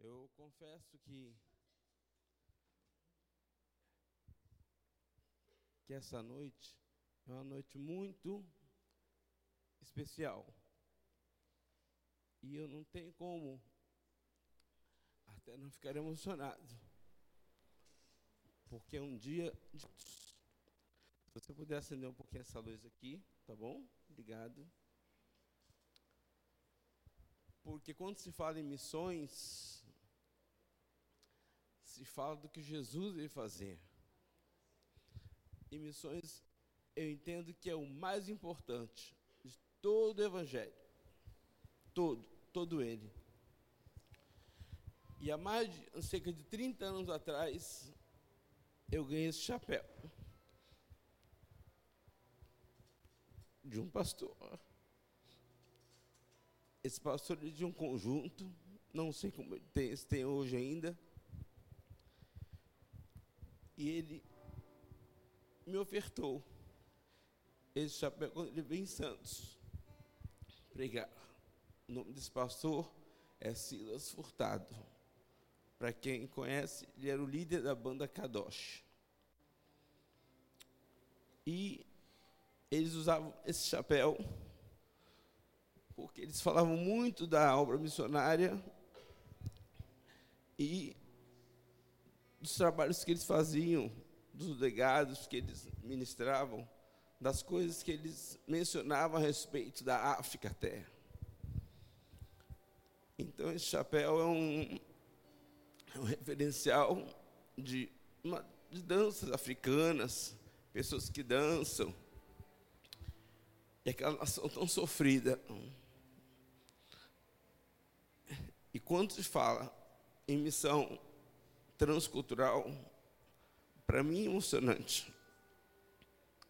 Eu confesso que que essa noite é uma noite muito especial. E eu não tenho como até não ficar emocionado. Porque é um dia de... Se você puder acender um pouquinho essa luz aqui, tá bom? Obrigado. Porque quando se fala em missões, se fala do que Jesus veio fazer. E missões, eu entendo que é o mais importante de todo o Evangelho. Todo, todo ele. E há mais de cerca de 30 anos atrás, eu ganhei esse chapéu. De um pastor. Esse pastor é de um conjunto, não sei como tem, tem hoje ainda. E ele me ofertou esse chapéu quando ele veio em Santos pregar. O nome desse pastor é Silas Furtado. Para quem conhece, ele era o líder da banda Kadosh. E eles usavam esse chapéu porque eles falavam muito da obra missionária e dos trabalhos que eles faziam, dos legados que eles ministravam, das coisas que eles mencionavam a respeito da África até. Então, esse chapéu é um, é um referencial de, uma, de danças africanas, pessoas que dançam, e aquela nação tão sofrida. E quando se fala em missão transcultural, para mim é emocionante.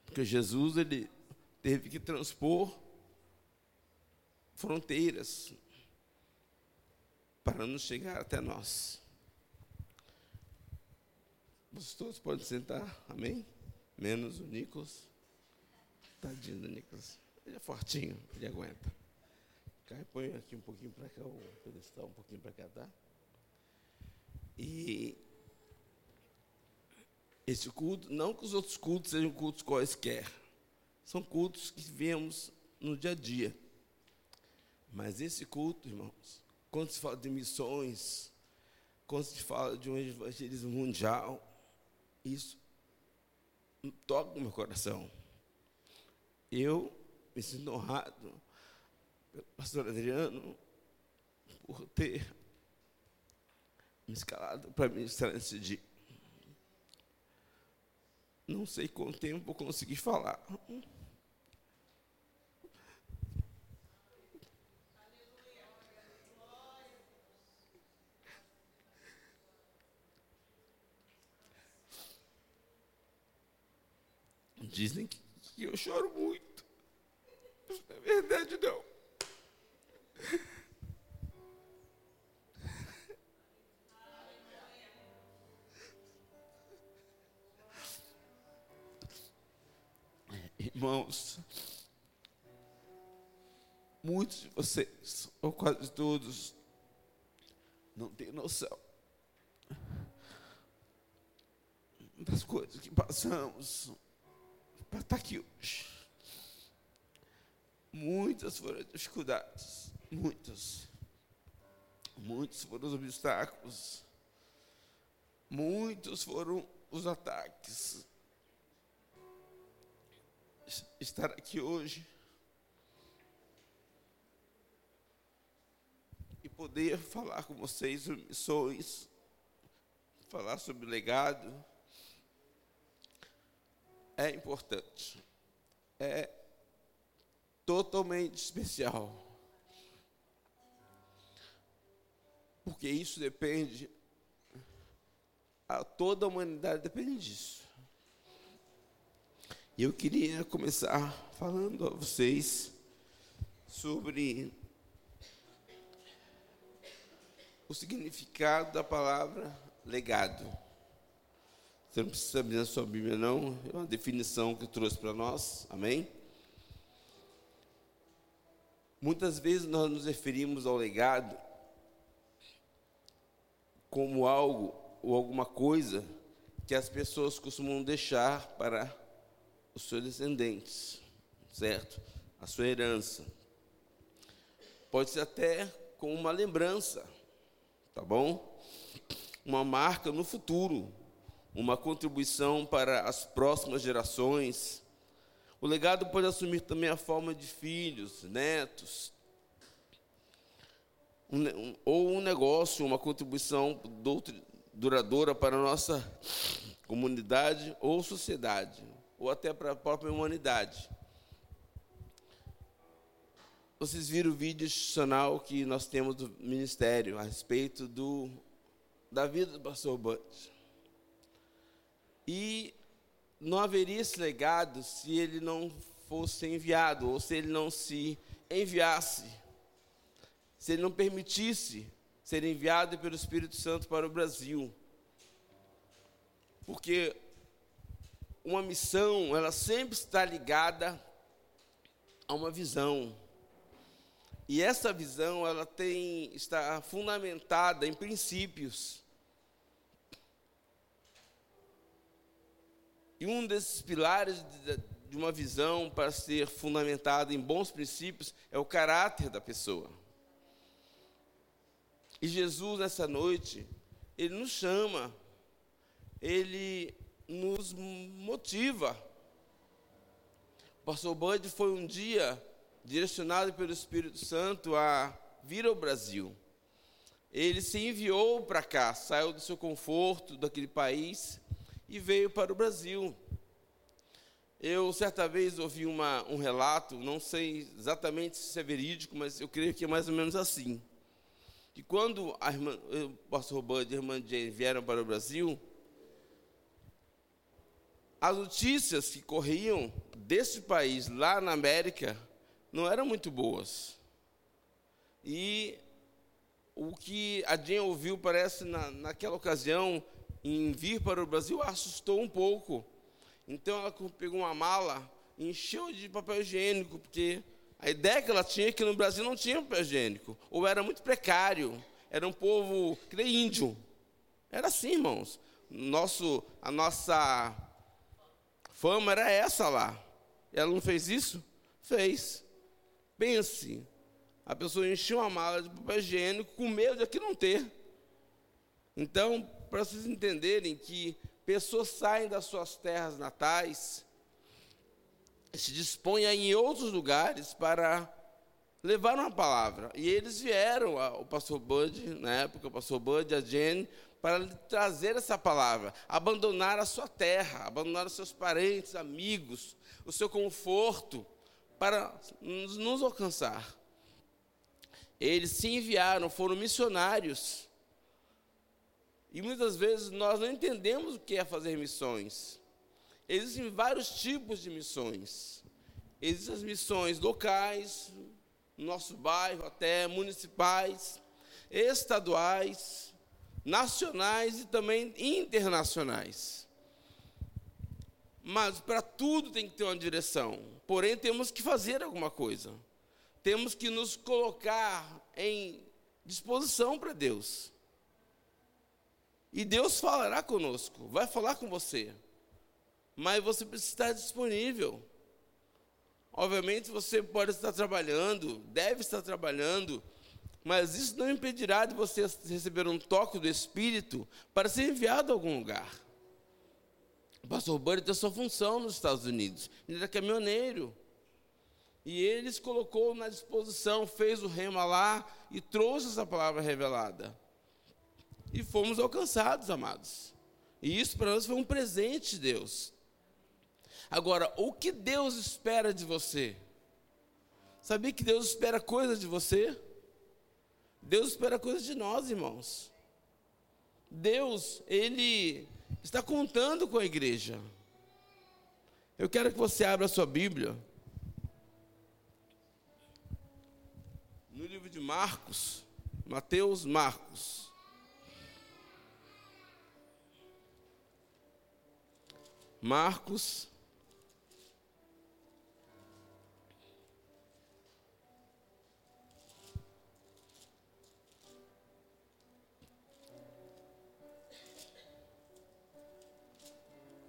Porque Jesus ele teve que transpor fronteiras para nos chegar até nós. Vocês todos podem sentar, amém? Menos o Nicolas. Tadinho do Nicolas. Ele é fortinho, ele aguenta. Cai, põe aqui um pouquinho para cá, o pedestal um pouquinho para cá, tá? E esse culto, não que os outros cultos sejam cultos quaisquer, são cultos que vemos no dia a dia. Mas esse culto, irmãos, quando se fala de missões, quando se fala de um evangelismo mundial, isso toca o meu coração. Eu me sinto honrado pelo pastor Adriano por ter escalado para ministrar nesse dia. Não sei quanto tempo vou conseguir falar. Dizem que, eu choro muito. Na verdade não. Vocês, ou quase todos, não têm noção das coisas que passamos. Para estar aqui hoje. Muitas foram as dificuldades, muitas. Muitos foram os obstáculos, muitos foram os ataques, estar aqui hoje poder falar com vocês sobre missões, falar sobre legado, é importante. É totalmente especial. Porque isso depende, a toda a humanidade depende disso. E eu queria começar falando a vocês sobre o significado da palavra legado. Você não precisa abrir a sua Bíblia, não. É uma definição que trouxe para nós. Amém? Muitas vezes nós nos referimos ao legado como algo ou alguma coisa que as pessoas costumam deixar para os seus descendentes, certo? A sua herança. Pode ser até com uma lembrança, tá bom? Uma marca no futuro, uma contribuição para as próximas gerações. O legado pode assumir também a forma de filhos, netos, um, ou um negócio, uma contribuição duradoura para a nossa comunidade ou sociedade, ou até para a própria humanidade. Vocês viram o vídeo institucional que nós temos do Ministério a respeito do, da vida do pastor Bud. E não haveria esse legado se ele não fosse enviado, ou se ele não se enviasse, se ele não permitisse ser enviado pelo Espírito Santo para o Brasil. Porque uma missão, ela sempre está ligada a uma visão. E essa visão, ela tem está fundamentada em princípios. E um desses pilares de uma visão para ser fundamentada em bons princípios é o caráter da pessoa. E Jesus, nessa noite, ele nos chama, ele nos motiva. O pastor Bud foi um dia direcionado pelo Espírito Santo a vir ao Brasil. Ele se enviou para cá, saiu do seu conforto, daquele país, e veio para o Brasil. Eu, certa vez, ouvi uma, um relato, não sei exatamente se é verídico, mas eu creio que é mais ou menos assim. Que quando a irmã, o pastor Bud e a irmã Jane vieram para o Brasil, as notícias que corriam desse país lá na América não eram muito boas. E o que a Jane ouviu, parece, na, naquela ocasião, em vir para o Brasil assustou um pouco. Então ela pegou uma mala encheu de papel higiênico, porque a ideia que ela tinha é que no Brasil não tinha papel higiênico, ou era muito precário, era um povo nem índio. Era assim, irmãos. Nosso, a nossa fama era essa lá. Ela não fez isso? Fez. Pense, a pessoa encheu uma mala de papel higiênico com medo de aqui não ter. Então, para vocês entenderem que pessoas saem das suas terras natais, se dispõem a ir em outros lugares para levar uma palavra. E eles vieram, o pastor Bud, na época, o pastor Bud, a Jane, para trazer essa palavra, abandonar a sua terra, abandonar os seus parentes, amigos, o seu conforto, para nos, alcançar. Eles se enviaram, foram missionários. E muitas vezes nós não entendemos o que é fazer missões. Existem vários tipos de missões. Existem as missões locais, no nosso bairro, até municipais, estaduais, nacionais e também internacionais. Mas para tudo tem que ter uma direção. Porém, temos que fazer alguma coisa. Temos que nos colocar em disposição para Deus. E Deus falará conosco, vai falar com você. Mas você precisa estar disponível. Obviamente você pode estar trabalhando, deve estar trabalhando, mas isso não impedirá de você receber um toque do Espírito para ser enviado a algum lugar. O pastor Buddy tem sua função nos Estados Unidos, ele era caminhoneiro. E ele se colocou na disposição, fez o rema lá e trouxe essa palavra revelada e fomos alcançados, amados. E isso para nós foi um presente de Deus. Agora, o que Deus espera de você? Sabia que Deus espera coisas de você? Deus espera coisas de nós, irmãos. Deus, Ele está contando com a igreja. Eu quero que você abra a sua Bíblia. No livro de Marcos, Mateus, Marcos. Marcos.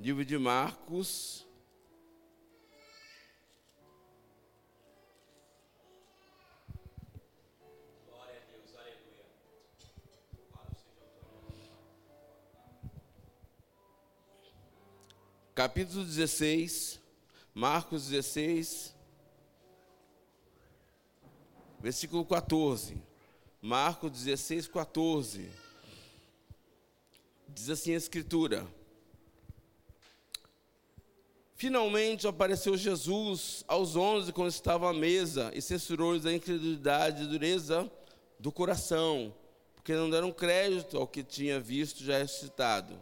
Livro de Marcos. Capítulo 16, Marcos 16, versículo 14. Marcos 16, 14. Diz assim a Escritura: Finalmente apareceu Jesus aos onze quando estavam à mesa e censurou-lhes a incredulidade e dureza do coração, porque não deram crédito ao que tinha visto já ressuscitado.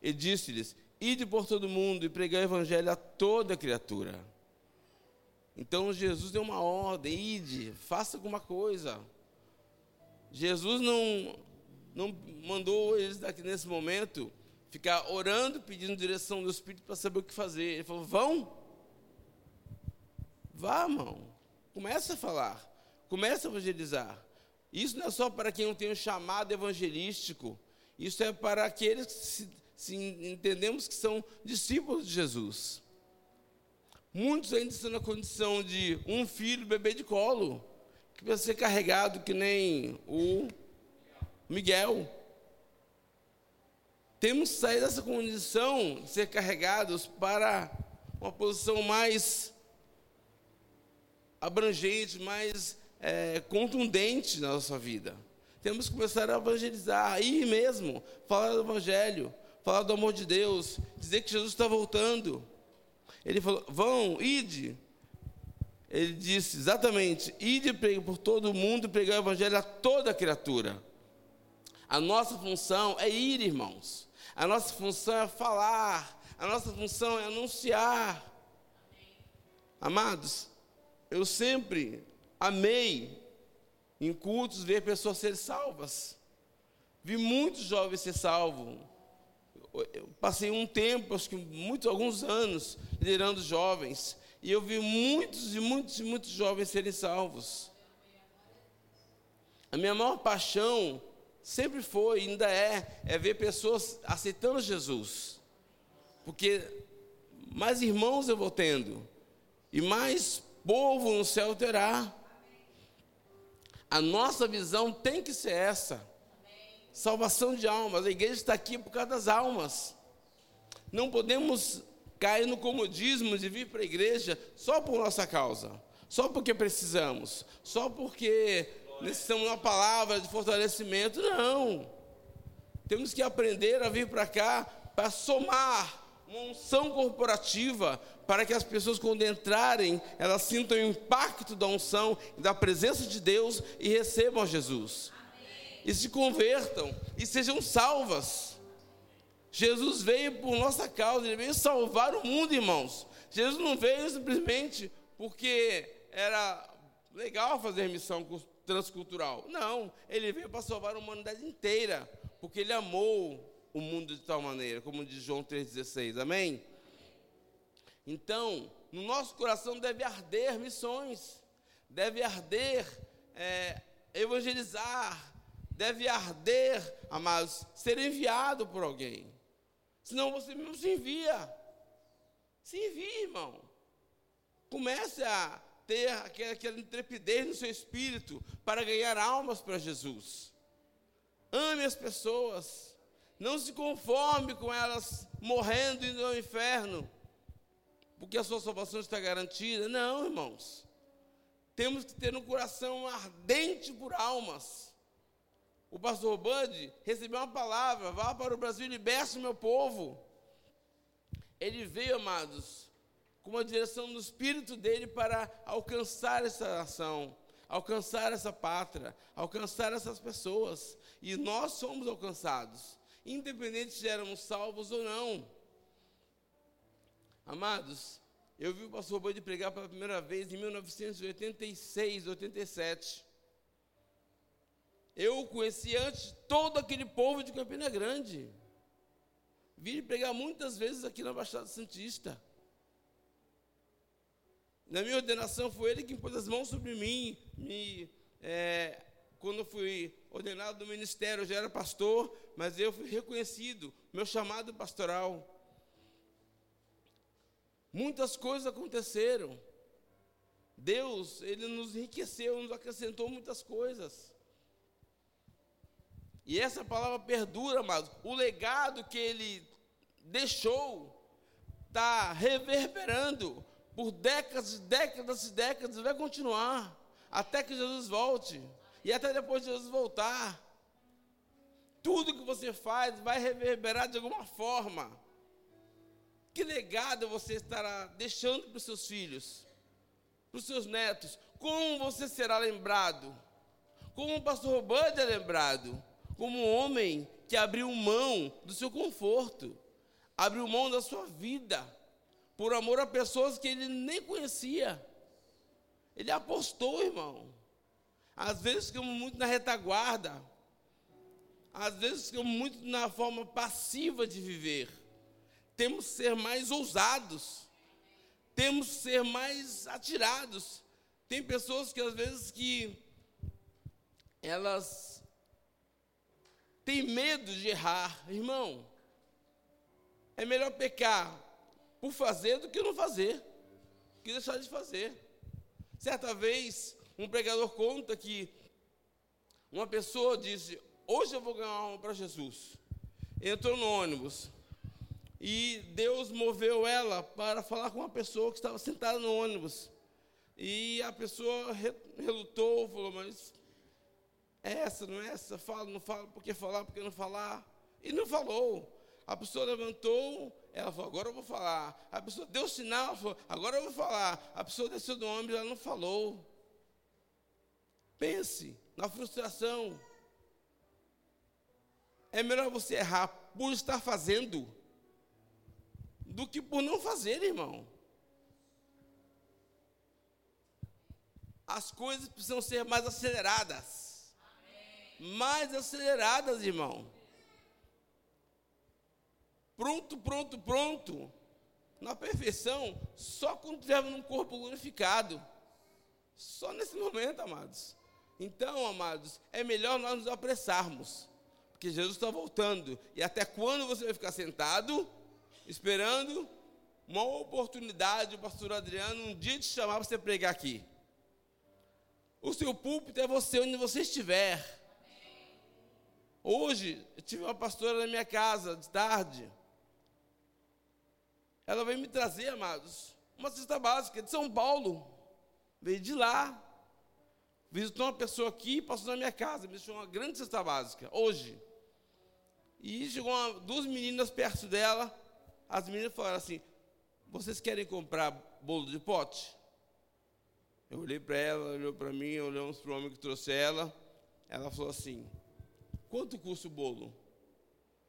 E disse-lhes: Ide por todo mundo e pregai o evangelho a toda criatura. Então Jesus deu uma ordem: ide, faça alguma coisa. Jesus não, não mandou eles daqui nesse momento ficar orando, pedindo direção do Espírito para saber o que fazer. Ele falou: vão, vá, irmão, começa a falar, começa a evangelizar. Isso não é só para quem não tem um chamado evangelístico, isso é para aqueles que se, se entendemos que são discípulos de Jesus. Muitos ainda estão na condição de um filho bebê de colo, que vai ser carregado que nem o Miguel. Temos que sair dessa condição de ser carregados para uma posição mais abrangente, mais é, contundente na nossa vida. Temos que começar a evangelizar, ir mesmo, falar do Evangelho, falar do amor de Deus, dizer que Jesus está voltando. Ele falou: vão, ide. Ele disse exatamente: ide por todo o mundo e pregar o Evangelho a toda criatura. A nossa função é ir, irmãos. A nossa função é falar, a nossa função é anunciar. Amados, eu sempre amei em cultos ver pessoas serem salvas. Vi muitos jovens ser salvos. Eu passei um tempo, acho que muitos, alguns anos, liderando jovens. E eu vi muitos e muitos e muitos jovens serem salvos. A minha maior paixão sempre foi, ainda é, é ver pessoas aceitando Jesus. Porque mais irmãos eu vou tendo, e mais povo no céu terá. A nossa visão tem que ser essa. Salvação de almas. A igreja está aqui por causa das almas. Não podemos cair no comodismo de vir para a igreja só por nossa causa, só porque precisamos, só porque necessitamos de uma palavra de fortalecimento. Não. Temos que aprender a vir para cá para somar uma unção corporativa para que as pessoas, quando entrarem, elas sintam o impacto da unção, da presença de Deus e recebam a Jesus. Amém. E se convertam e sejam salvas. Jesus veio por nossa causa, ele veio salvar o mundo, irmãos. Jesus não veio simplesmente porque era legal fazer missão transcultural. Não, ele veio para salvar a humanidade inteira, porque ele amou o mundo de tal maneira, como diz João 3,16. Amém? Então, no nosso coração deve arder missões, deve arder é, evangelizar, deve arder, amados, ser enviado por alguém. Senão você mesmo se envia. Se envia, irmão. Comece a ter aquela intrepidez no seu espírito para ganhar almas para Jesus. Ame as pessoas. Não se conforme com elas morrendo indo ao inferno, porque a sua salvação está garantida. Não, irmãos. Temos que ter um coração ardente por almas. O pastor Bud recebeu uma palavra: vá para o Brasil e liberte o meu povo. Ele veio, amados, com uma direção no espírito dele para alcançar essa nação, alcançar essa pátria, alcançar essas pessoas. E nós somos alcançados, independente se éramos salvos ou não. Amados, eu vi o pastor Boi de pregar pela primeira vez em 1986, 87. Eu conheci antes todo aquele povo de Campina Grande. Vi ele pregar muitas vezes aqui na Baixada Santista. Na minha ordenação foi ele que pôs as mãos sobre mim. Me, é, quando eu fui ordenado no ministério, eu já era pastor, mas eu fui reconhecido, meu chamado pastoral. Muitas coisas aconteceram. Deus, Ele nos enriqueceu, nos acrescentou muitas coisas. E essa palavra perdura, mas o legado que Ele deixou está reverberando por décadas, décadas e décadas, vai continuar até que Jesus volte e até depois de Jesus voltar. Tudo que você faz vai reverberar de alguma forma. Que legado você estará deixando para os seus filhos, para os seus netos? Como você será lembrado? Como o pastor Bud é lembrado? Como um homem que abriu mão do seu conforto, abriu mão da sua vida, por amor a pessoas que ele nem conhecia. Ele apostou, irmão. Às vezes ficamos muito na retaguarda, às vezes ficamos muito na forma passiva de viver. Temos que ser mais ousados, temos que ser mais atirados. Tem pessoas que às vezes que elas têm medo de errar, irmão. É melhor pecar por fazer do que não fazer, que deixar de fazer. Certa vez, um pregador conta que uma pessoa disse: Hoje eu vou ganhar uma para Jesus. Entrou no ônibus e Deus moveu ela para falar com uma pessoa que estava sentada no ônibus. E a pessoa relutou, falou: Mas é essa, não é essa? Fala, não fala, por que falar, por que não falar? E não falou. A pessoa levantou, ela falou, agora eu vou falar. A pessoa deu sinal, falou, agora eu vou falar. A pessoa desceu do ônibus, ela não falou. Pense na frustração. É melhor você errar por estar fazendo do que por não fazer, irmão. As coisas precisam ser mais aceleradas. Amém. Mais aceleradas, irmão. Pronto, pronto, pronto. Na perfeição, só quando estivermos num corpo glorificado. Só nesse momento, amados. Então, amados, é melhor nós nos apressarmos porque Jesus está voltando. E até quando você vai ficar sentado, esperando uma oportunidade, o pastor Adriano, um dia te chamar para você pregar aqui? O seu púlpito é você onde você estiver. Hoje, eu tive uma pastora na minha casa, de tarde. Ela veio me trazer, amados, uma cesta básica de São Paulo. Veio de lá. Visitou uma pessoa aqui passou na minha casa. Me deixou uma grande cesta básica. Hoje. E chegou uma, duas meninas perto dela. As meninas falaram assim: Vocês querem comprar bolo de pote? Eu olhei para ela, olhou para mim, olhamos para o homem que trouxe ela. Ela falou assim: Quanto custa o bolo?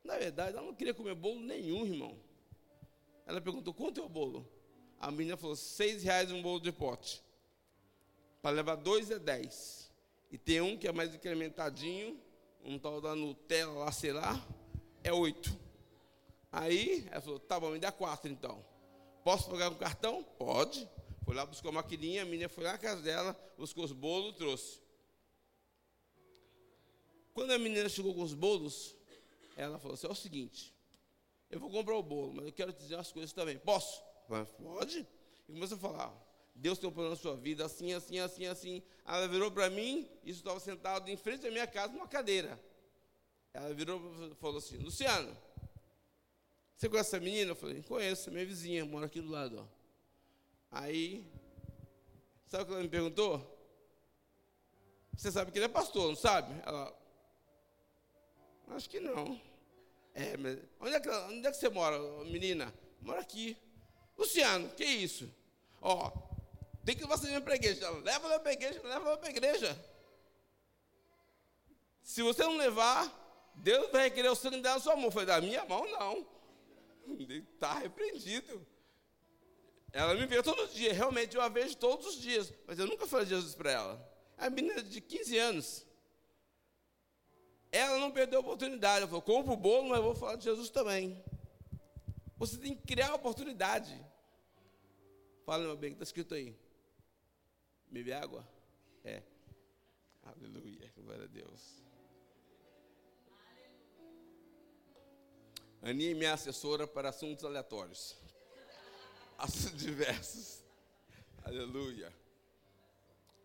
Na verdade, ela não queria comer bolo nenhum, irmão. Ela perguntou: Quanto é o bolo? A menina falou: Seis reais um bolo de pote. Para levar dois é dez. E tem um que é mais incrementadinho, um tal da Nutella lá, sei lá é oito. Aí ela falou, tá bom, me dá quatro então. Posso pagar com cartão? Pode. Foi lá, buscou a maquininha, a menina foi lá na casa dela, buscou os bolos, trouxe. Quando a menina chegou com os bolos, ela falou assim, é o seguinte, eu vou comprar o bolo, mas eu quero te dizer umas coisas também. Posso? Pode. E começou a falar, Deus tem um plano na sua vida, assim, assim, assim, assim. Ela virou para mim, isso estava sentado em frente à minha casa, numa cadeira. Ela virou e falou assim: Luciano, você conhece essa menina? Eu falei: Conheço, minha vizinha, mora aqui do lado. Ó. Aí, sabe o que ela me perguntou? Você sabe que ele é pastor, não sabe? Ela, acho que não. É, mas onde é que, onde é que você mora, menina? Mora aqui. Luciano, que isso? Ó, tem que você vir para a igreja. Leva ela para a igreja, leva ela para a igreja. Se você não levar, Deus vai requerer o sangue na sua mão. Foi da minha mão, não. Está repreendido. Ela me vê todo dia, realmente eu a vejo todos os dias, mas eu nunca falei de Jesus para ela. É a menina de 15 anos. Ela não perdeu a oportunidade. Ela falou: compro o bolo, mas vou falar de Jesus também. Você tem que criar a oportunidade. Fala, meu bem, que está escrito aí. Bebe água? É. Aleluia, glória a Deus. Aninha é minha assessora para assuntos aleatórios. Assuntos diversos. Aleluia.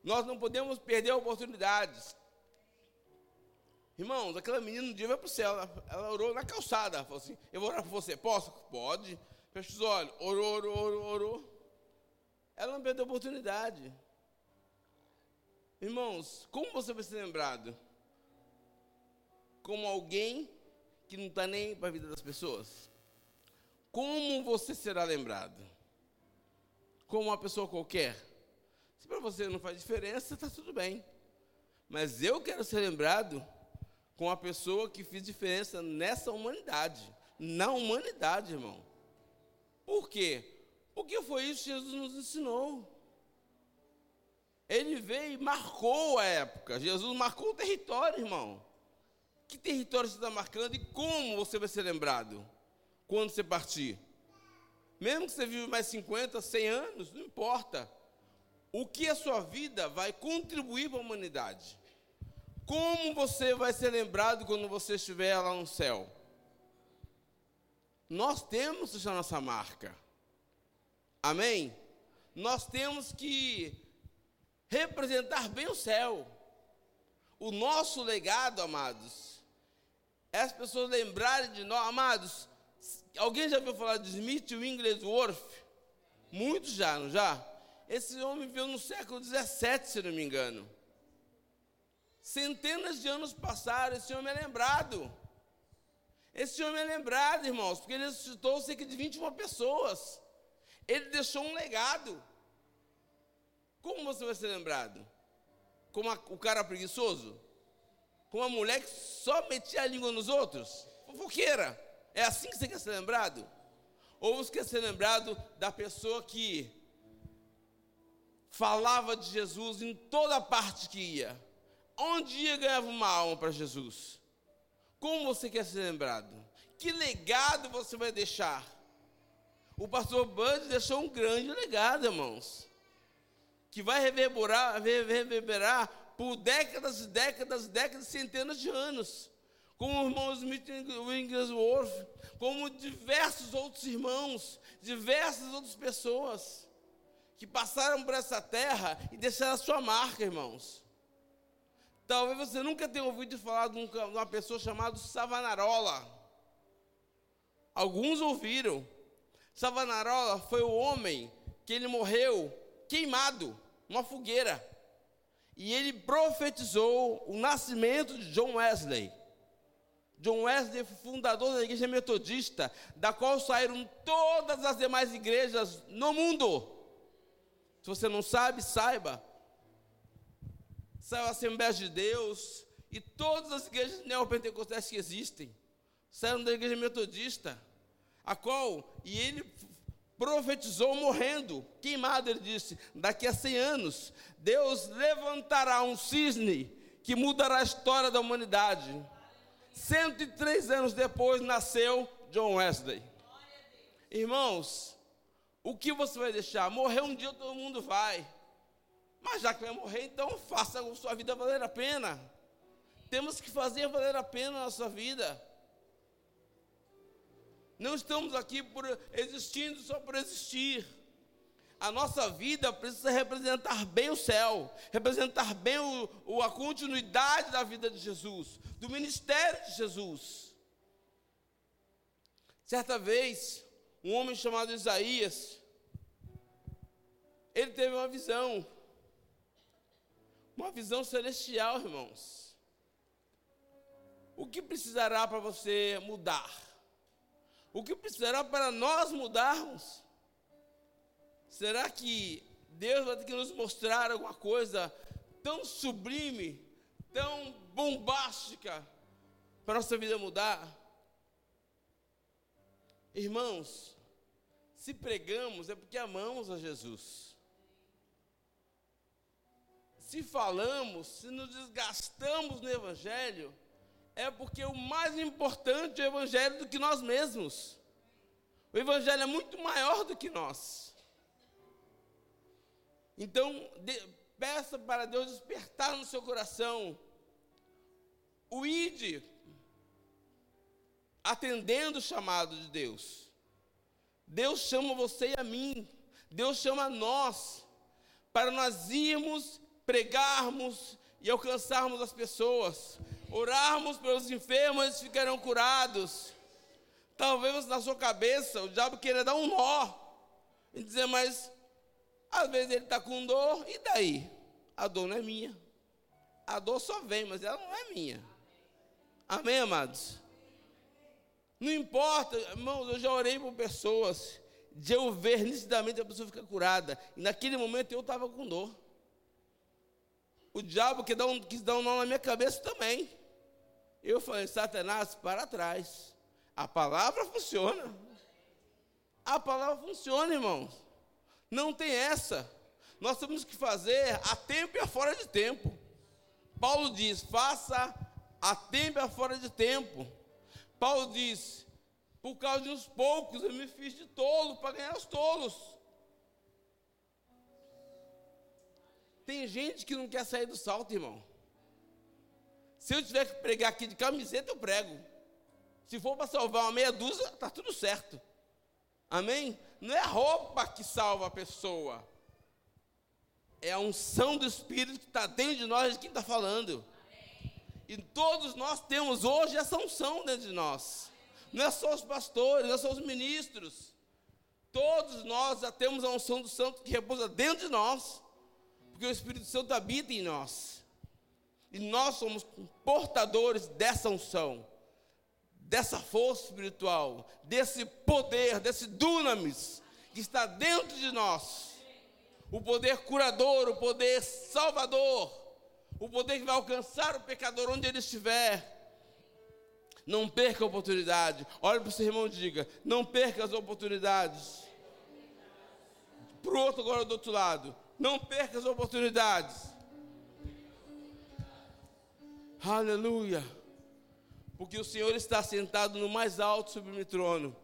Nós não podemos perder oportunidades. Irmãos, aquela menina um dia vai para o céu, ela, ela, orou na calçada, falou assim, eu vou orar por você, posso? Pode. Fecha os olhos, orou, orou, orou, orou. Ela não perdeu a oportunidade. Irmãos, como você vai ser lembrado? Como alguém que não está nem para a vida das pessoas? Como você será lembrado? Como uma pessoa qualquer? Se para você não faz diferença, está tudo bem. Mas eu quero ser lembrado com a pessoa que fez diferença nessa humanidade. Na humanidade, irmão. Por quê? Porque foi isso que Jesus nos ensinou. Ele veio e marcou a época. Jesus marcou o território, irmão. Que território você está marcando e como você vai ser lembrado quando você partir? Mesmo que você vive mais 50, 100 anos, não importa. O que a sua vida vai contribuir para a humanidade? Como você vai ser lembrado quando você estiver lá no céu? Nós temos deixar nossa marca. Amém? Nós temos que representar bem o céu. O nosso legado, amados, é as pessoas lembrarem de nós, amados. Alguém já ouviu falar de Smith Wigglesworth? Muitos já, não já? Esse homem viveu no século XVII, se não me engano. Centenas de anos passaram, esse homem é lembrado. Esse homem é lembrado, irmãos, porque ele ressuscitou cerca de 21 pessoas. Ele deixou um legado. Como você vai ser lembrado? Como a, o cara preguiçoso? Como a mulher que só metia a língua nos outros? Fofoqueira. É assim que você quer ser lembrado? Ou você quer ser lembrado da pessoa que falava de Jesus em toda parte que ia? Onde ia ganhava uma alma para Jesus? Como você quer ser lembrado? Que legado você vai deixar? O pastor Bud deixou um grande legado, irmãos que vai reverberar, reverberar por décadas e décadas e décadas, centenas de anos. Como o irmão Smith Wigglesworth, como diversos outros irmãos, diversas outras pessoas que passaram por essa terra e deixaram a sua marca, irmãos. Talvez você nunca tenha ouvido falar de uma pessoa chamada Savanarola. Alguns ouviram. Savanarola foi o homem que ele morreu queimado uma fogueira. E ele profetizou o nascimento de John Wesley. John Wesley foi fundador da igreja metodista, da qual saíram todas as demais igrejas no mundo. Se você não sabe, saiba. Saiu a Assembleia de Deus e todas as igrejas neopentecostais que existem saíram da igreja metodista, a qual, e ele profetizou morrendo, queimado, ele disse: daqui a 100 anos, Deus levantará um cisne que mudará a história da humanidade. 103 anos depois nasceu John Wesley. Irmãos, o que você vai deixar? Morrer um dia todo mundo vai. Mas já que vai morrer, então faça a sua vida valer a pena. Temos que fazer valer a pena a nossa vida. Não estamos aqui por existindo só por existir. A nossa vida precisa representar bem o céu, representar bem o, o, a continuidade da vida de Jesus, do ministério de Jesus. Certa vez, um homem chamado Isaías, ele teve uma visão, uma visão celestial, irmãos. O que precisará para você mudar? O que precisará para nós mudarmos? Será que Deus vai ter que nos mostrar alguma coisa tão sublime, tão bombástica, para nossa vida mudar? Irmãos, se pregamos é porque amamos a Jesus. Se falamos, se nos desgastamos no Evangelho, é porque o mais importante é o Evangelho do que nós mesmos. O Evangelho é muito maior do que nós. Então, de, peça para Deus despertar no seu coração o ide, atendendo o chamado de Deus. Deus chama você e a mim, Deus chama nós, para nós irmos, pregarmos e alcançarmos as pessoas, orarmos pelos enfermos, eles ficarão curados. Talvez na sua cabeça o diabo queira dar um nó e dizer, mas às vezes ele está com dor, e daí? A dor não é minha. A dor só vem, mas ela não é minha. Amém, amados? Não importa, irmãos, eu já orei por pessoas, de eu ver nitidamente a pessoa ficar curada, e naquele momento eu estava com dor. O diabo quis dar, um, quis dar um nó na minha cabeça também. Eu falei, Satanás, para trás. A palavra funciona. A palavra funciona, irmãos. Não tem essa. Nós temos que fazer a tempo e a fora de tempo. Paulo diz: faça a tempo e a fora de tempo. Paulo diz: por causa de uns poucos eu me fiz de tolo para ganhar os tolos. Tem gente que não quer sair do salto, irmão. Se eu tiver que pregar aqui de camiseta, eu prego. Se for para salvar uma meia dúzia, está tudo certo. Amém? Não é a roupa que salva a pessoa. É a unção do Espírito que está dentro de nós de quem está falando. E todos nós temos hoje essa unção dentro de nós. Não é só os pastores, não é só os ministros. Todos nós já temos a unção do Santo que repousa dentro de nós. Porque o Espírito Santo habita em nós. E nós somos portadores dessa unção dessa força espiritual, desse poder, desse dunamis que está dentro de nós. O poder curador, o poder salvador, o poder que vai alcançar o pecador onde ele estiver. Não perca a oportunidade. Olhe para o seu irmão e diga: não perca as oportunidades. Para o outro, agora do outro lado. Não perca as oportunidades. Aleluia porque o Senhor está sentado no mais alto sublime trono.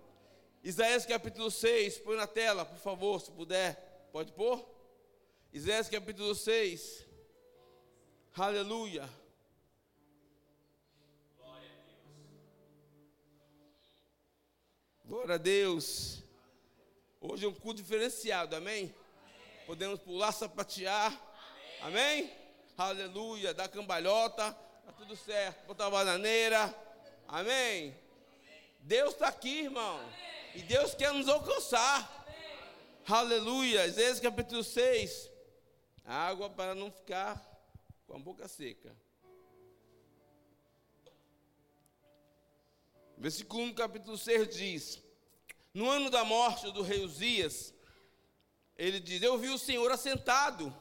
Isaías capítulo 6, põe na tela, por favor, se puder. Pode pôr? Isaías capítulo 6. Aleluia. Glória a Deus. Hoje é um culto diferenciado, amém? Amém. Podemos pular, sapatear. Amém? amém? Aleluia. Dar cambalhota. Tá tudo certo. Botar bananeira. Amém? Deus está aqui, irmão. E Deus quer nos alcançar. Aleluia. Isaías capítulo 6. Água para não ficar com a boca seca. Versículo 1 capítulo 6 diz: No ano da morte do rei Uzias, ele diz: Eu vi o Senhor assentado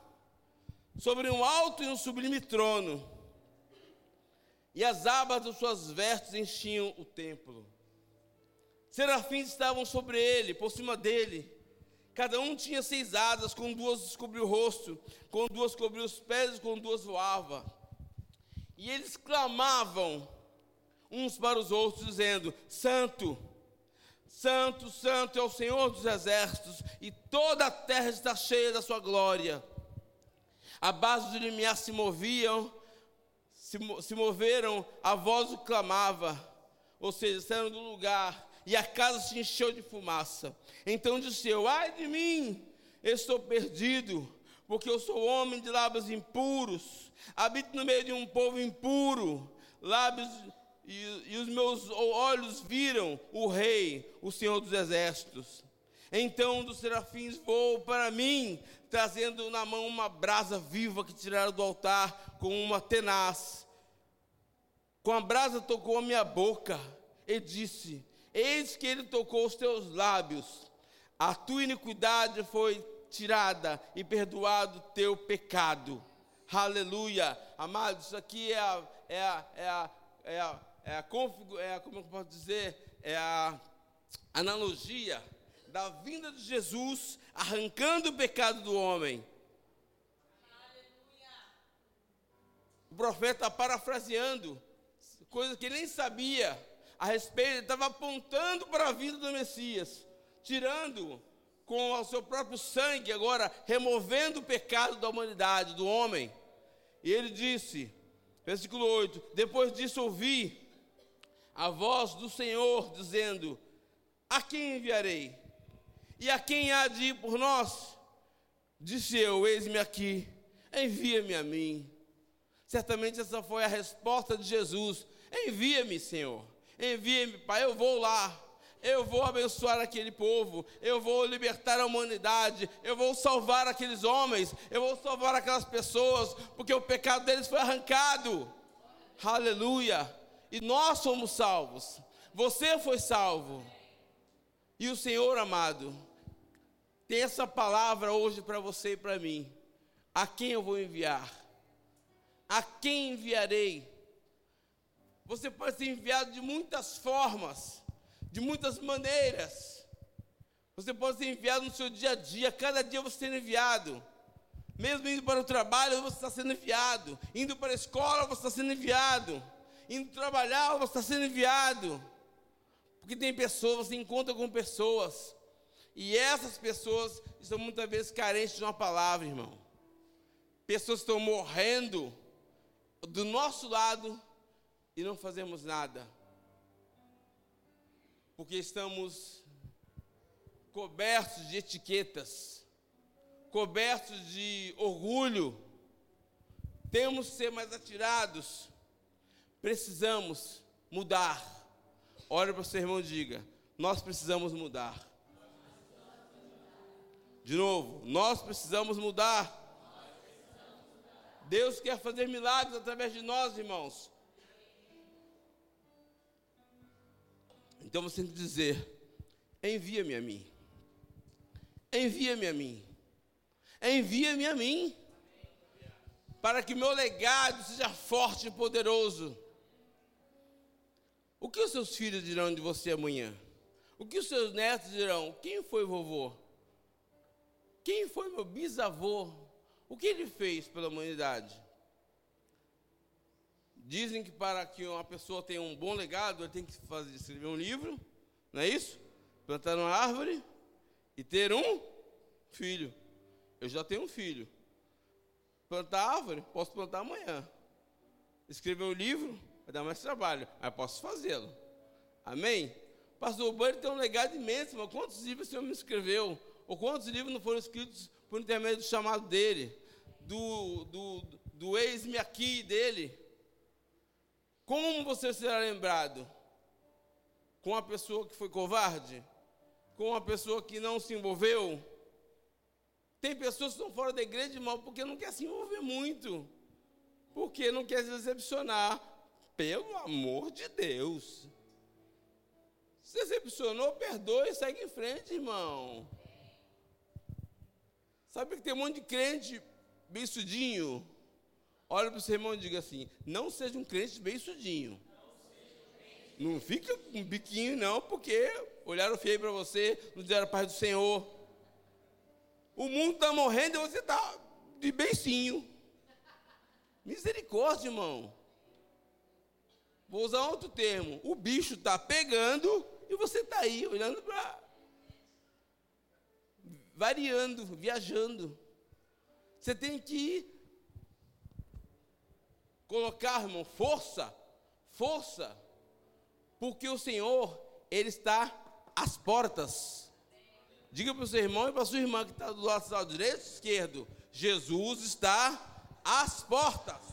sobre um alto e um sublime trono e as abas de suas vestes enchiam o templo. Serafins estavam sobre ele, por cima dele. Cada um tinha seis asas, com duas cobriu o rosto, com duas cobriu os pés, com duas voava. E eles clamavam uns para os outros, dizendo: Santo, Santo, Santo é o Senhor dos exércitos, e toda a terra está cheia da sua glória. A base do limiar se moviam, se, se moveram, a voz o clamava, ou seja, saíram do lugar, e a casa se encheu de fumaça. Então disse eu: Ai de mim, estou perdido, porque eu sou homem de lábios impuros, habito no meio de um povo impuro, lábios e, e, os meus olhos viram o Rei, o Senhor dos Exércitos. Então um dos serafins voou para mim, trazendo na mão uma brasa viva que tiraram do altar com uma tenaz com a brasa tocou a minha boca e disse: Eis que ele tocou os teus lábios, a tua iniquidade foi tirada e perdoado o teu pecado. Aleluia. Amados, isso aqui é a, é a, é a, é a, é é como eu posso dizer, é a analogia da vinda de Jesus arrancando o pecado do homem. O profeta parafraseando coisa que ele nem sabia a respeito, ele estava apontando para a vida do Messias, tirando com o seu próprio sangue, agora removendo o pecado da humanidade, do homem. E ele disse, versículo 8: Depois disso ouvi a voz do Senhor dizendo: A quem enviarei? E a quem há de ir por nós? Disse eu: Eis-me aqui, envia-me a mim. Certamente essa foi a resposta de Jesus: Envia-me, Senhor, envia-me, Pai, eu vou lá eu vou abençoar aquele povo, eu vou libertar a humanidade, eu vou salvar aqueles homens, eu vou salvar aquelas pessoas, porque o pecado deles foi arrancado. Aleluia! E nós somos salvos. Você foi salvo. E o Senhor amado tem essa palavra hoje para você e para mim. A quem eu vou enviar? A quem enviarei? Você pode ser enviado de muitas formas de muitas maneiras. Você pode ser enviado no seu dia a dia, cada dia você sendo enviado. Mesmo indo para o trabalho, você está sendo enviado. Indo para a escola, você está sendo enviado. Indo trabalhar, você está sendo enviado. Porque tem pessoas, você encontra com pessoas. E essas pessoas estão muitas vezes carentes de uma palavra, irmão. Pessoas estão morrendo do nosso lado e não fazemos nada porque estamos cobertos de etiquetas, cobertos de orgulho, temos que ser mais atirados, precisamos mudar. Olha para o seu irmão e diga: Nós precisamos mudar. De novo, nós precisamos mudar. Deus quer fazer milagres através de nós, irmãos. Então você tem que dizer: envia-me a mim. Envia-me a mim. Envia-me a mim. Para que meu legado seja forte e poderoso. O que os seus filhos dirão de você amanhã? O que os seus netos dirão? Quem foi vovô? Quem foi meu bisavô? O que ele fez pela humanidade? Dizem que para que uma pessoa tenha um bom legado, ele tem que fazer, escrever um livro, não é isso? Plantar uma árvore e ter um filho. Eu já tenho um filho. Plantar árvore, posso plantar amanhã. Escrever um livro, dar mais trabalho, mas posso fazê-lo. Amém? Pastor Bunny tem um legado imenso, mas quantos livros o Senhor me escreveu? Ou quantos livros não foram escritos por intermédio do chamado dele? Do, do, do ex-me aqui dele? Como você será lembrado? Com uma pessoa que foi covarde? Com uma pessoa que não se envolveu? Tem pessoas que estão fora da igreja, irmão, porque não quer se envolver muito. Porque não quer se decepcionar. Pelo amor de Deus. Se decepcionou, perdoe e segue em frente, irmão. Sabe que tem um monte de crente bem-sudinho, Olha para o seu irmão e diga assim: não seja um crente bem sudinho. Não fica com biquinho, não, porque olharam feio para você, não disseram a paz do Senhor. O mundo está morrendo e você está de beicinho. Misericórdia, irmão. Vou usar outro termo. O bicho está pegando e você está aí olhando para. variando, viajando. Você tem que colocar, irmão, força, força, porque o Senhor, Ele está às portas. Diga para o seu irmão e para a sua irmã que está do lado, lado direito e esquerdo: Jesus está às portas.